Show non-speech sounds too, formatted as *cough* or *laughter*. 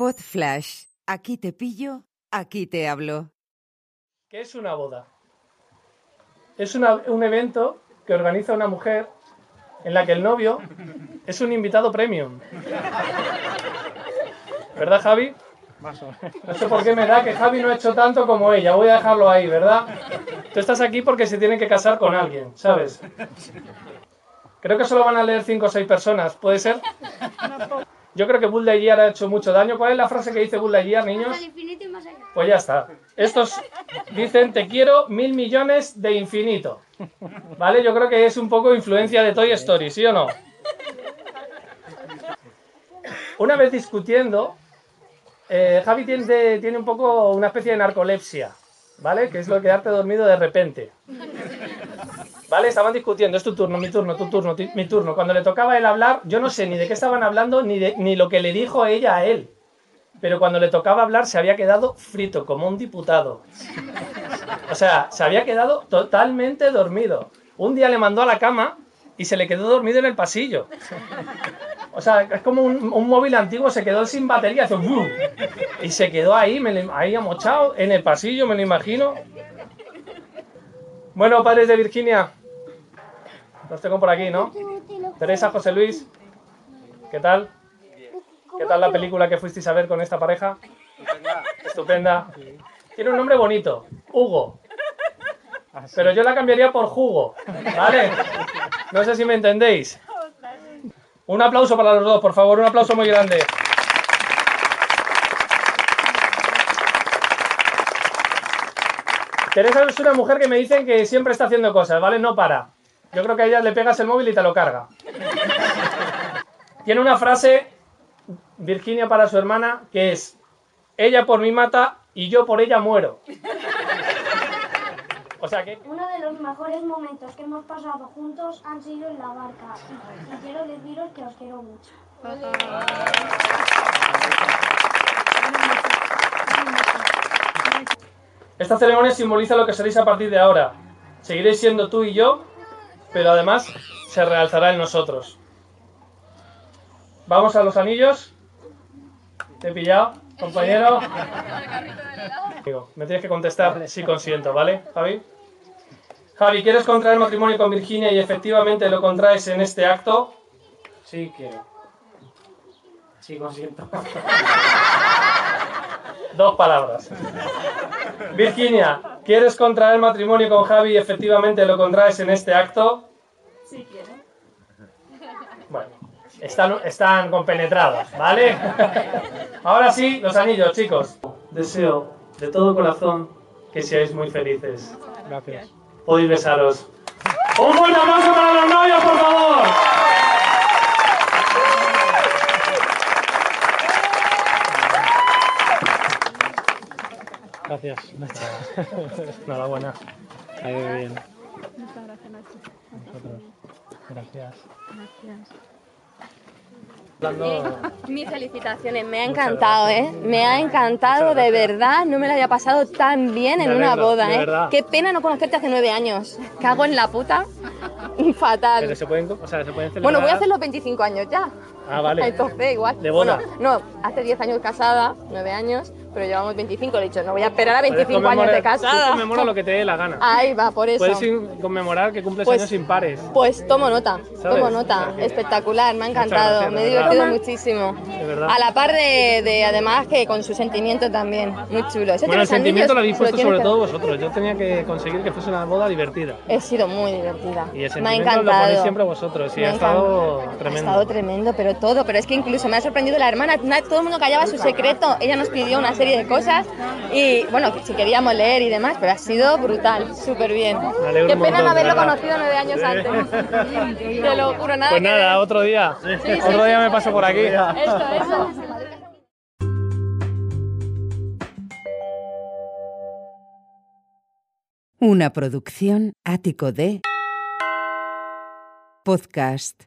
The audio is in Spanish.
Pod Flash. Aquí te pillo, aquí te hablo. ¿Qué es una boda? Es una- un evento que organiza una mujer en la que el novio es un invitado premium. ¿Verdad, Javi? No sé por qué me da que Javi no ha hecho tanto como ella. Voy a dejarlo ahí, ¿verdad? Tú estás aquí porque se tiene que casar con alguien, ¿sabes? Creo que solo van a leer 5 o 6 personas. ¿Puede ser? Yo creo que Bull Lightyear ha hecho mucho daño. ¿Cuál es la frase que dice Bull Lightyear, niños? Pues ya está. Estos dicen te quiero mil millones de infinito. ¿Vale? Yo creo que es un poco influencia de Toy Story, ¿sí o no? Una vez discutiendo, eh, Javi tiene, tiene un poco una especie de narcolepsia, ¿vale? Que es lo quedarte dormido de repente. ¿Vale? Estaban discutiendo, es tu turno, mi turno, tu turno, mi turno. Cuando le tocaba él hablar, yo no sé ni de qué estaban hablando ni, de, ni lo que le dijo ella a él. Pero cuando le tocaba hablar se había quedado frito, como un diputado. O sea, se había quedado totalmente dormido. Un día le mandó a la cama y se le quedó dormido en el pasillo. O sea, es como un, un móvil antiguo, se quedó sin batería, hizo y se quedó ahí, me ahí amochado, en el pasillo, me lo imagino. Bueno, padres de Virginia, los tengo por aquí, ¿no? Teresa, José Luis, ¿qué tal? ¿Qué tal la película que fuisteis a ver con esta pareja? Estupenda. Tiene un nombre bonito, Hugo. Pero yo la cambiaría por jugo, ¿vale? No sé si me entendéis. Un aplauso para los dos, por favor, un aplauso muy grande. Teresa es una mujer que me dicen que siempre está haciendo cosas, ¿vale? No para. Yo creo que a ella le pegas el móvil y te lo carga. Tiene una frase, Virginia para su hermana, que es, ella por mí mata y yo por ella muero. O sea que... Uno de los mejores momentos que hemos pasado juntos han sido en la barca. Y, y quiero deciros que os quiero mucho. Esta ceremonia simboliza lo que seréis a partir de ahora. Seguiréis siendo tú y yo, pero además se realzará en nosotros. Vamos a los anillos. ¿Te he pillado, compañero? Me tienes que contestar si consiento, ¿vale, Javi? Javi, ¿quieres contraer matrimonio con Virginia y efectivamente lo contraes en este acto? Sí, quiero. Sí, consiento. *laughs* Dos palabras. Virginia, ¿quieres contraer matrimonio con Javi y efectivamente lo contraes en este acto? Sí quiero. Bueno, están, están compenetradas, ¿vale? Ahora sí, los anillos, chicos. Deseo de todo corazón que seáis muy felices. Gracias. Podéis besaros. ¡Un fuerte aplauso para los novios, por favor! Gracias. Enhorabuena. Ha ido bien. Nosotros. Gracias. Mis felicitaciones, me ha encantado, ¿eh? Me ha encantado, de verdad, no me lo había pasado tan bien en una boda, ¿eh? Qué pena no conocerte hace nueve años. Cago en la puta. *laughs* Fatal. Pero se pueden, o sea, se pueden celebrar... Bueno, voy a hacer los 25 años ya. Ah, vale. Entonces, igual. ¿De boda? Bueno, no, hace 10 años casada, 9 años, pero llevamos 25. Le he dicho, no voy a esperar a Puedes 25 años de conmemorar- tú casada. conmemora lo que te dé la gana. Ahí va, por eso. Puedes conmemorar que cumples Pues- años impares. Pues tomo nota, ¿Sabes? tomo nota. Espectacular, me ha encantado, gracias, me he de verdad. divertido muchísimo. De verdad. A la par de, de, además que con su sentimiento también, muy chulo. Ese Bueno, el sentimiento lo habéis puesto sobre que- todo vosotros. Yo tenía que conseguir que fuese una boda divertida. He sido muy divertida. Y el me ha encantado. lo siempre vosotros. Y Me ha estado tremendo. Ha estado tremendo, pero todo. Pero es que incluso me ha sorprendido la hermana. Na- Todo el mundo callaba su secreto. Ella nos pidió una serie de cosas. Y bueno, si queríamos leer y demás, pero ha sido brutal, súper bien. Qué pena montón, no haberlo conocido nueve años antes. *laughs* Te lo juro, nada Pues nada, otro día. sí, Otro día sí. me paso por aquí. Eso, eso. Una producción ático de podcast